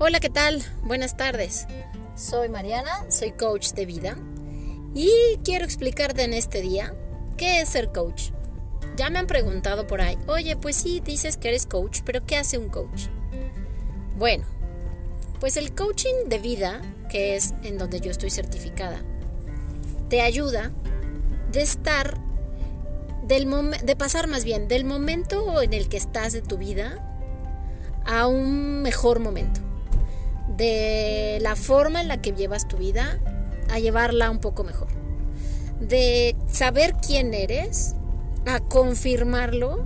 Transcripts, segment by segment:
Hola, ¿qué tal? Buenas tardes. Soy Mariana, soy coach de vida y quiero explicarte en este día qué es ser coach. Ya me han preguntado por ahí, oye, pues sí, dices que eres coach, pero ¿qué hace un coach? Bueno, pues el coaching de vida, que es en donde yo estoy certificada, te ayuda de estar, del de pasar más bien del momento en el que estás de tu vida a un mejor momento de la forma en la que llevas tu vida a llevarla un poco mejor. De saber quién eres, a confirmarlo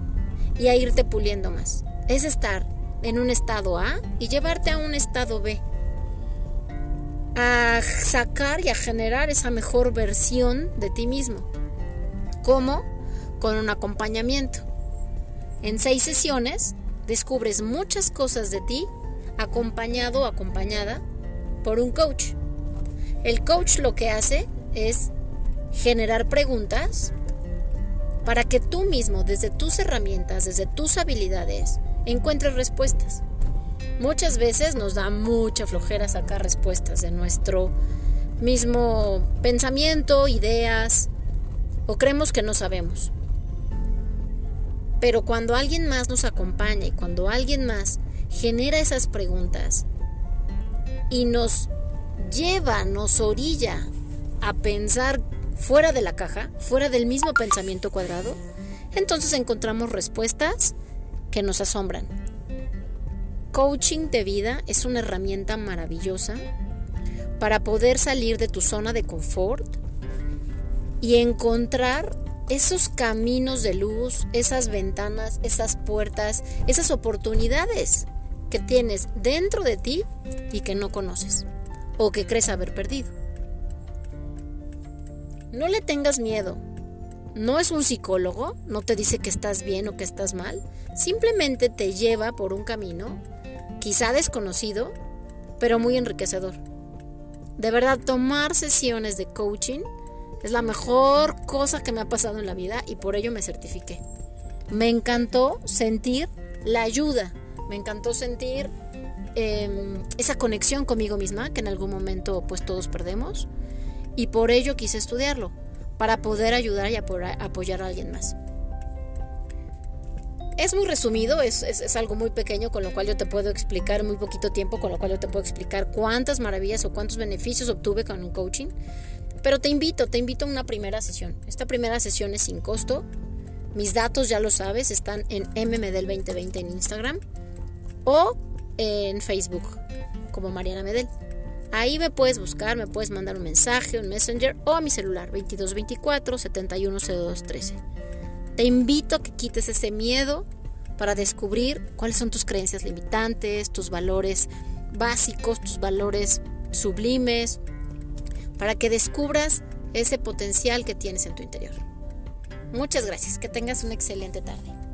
y a irte puliendo más. Es estar en un estado A y llevarte a un estado B. A sacar y a generar esa mejor versión de ti mismo. ¿Cómo? Con un acompañamiento. En seis sesiones descubres muchas cosas de ti acompañado o acompañada por un coach. El coach lo que hace es generar preguntas para que tú mismo, desde tus herramientas, desde tus habilidades, encuentres respuestas. Muchas veces nos da mucha flojera sacar respuestas de nuestro mismo pensamiento, ideas, o creemos que no sabemos. Pero cuando alguien más nos acompaña y cuando alguien más genera esas preguntas y nos lleva, nos orilla a pensar fuera de la caja, fuera del mismo pensamiento cuadrado, entonces encontramos respuestas que nos asombran. Coaching de vida es una herramienta maravillosa para poder salir de tu zona de confort y encontrar esos caminos de luz, esas ventanas, esas puertas, esas oportunidades que tienes dentro de ti y que no conoces o que crees haber perdido. No le tengas miedo. No es un psicólogo, no te dice que estás bien o que estás mal, simplemente te lleva por un camino, quizá desconocido, pero muy enriquecedor. De verdad, tomar sesiones de coaching es la mejor cosa que me ha pasado en la vida y por ello me certifiqué. Me encantó sentir la ayuda me encantó sentir em, esa conexión conmigo misma que en algún momento pues todos perdemos y por ello quise estudiarlo, para poder ayudar y apoyar a alguien más. Es muy resumido, es, es, algo muy pequeño con lo cual yo te puedo explicar muy poquito tiempo, con lo cual yo te puedo explicar cuántas maravillas o cuántos beneficios obtuve con un coaching. Pero te invito, te invito a una primera sesión. Esta primera sesión es sin costo. Mis datos ya lo sabes, están en mmdel2020 en Instagram o en Facebook como Mariana Medel. Ahí me puedes buscar, me puedes mandar un mensaje, un messenger o a mi celular 2224 710213. Te invito a que quites ese miedo para descubrir cuáles son tus creencias limitantes, tus valores básicos, tus valores sublimes, para que descubras ese potencial que tienes en tu interior. Muchas gracias, que tengas una excelente tarde.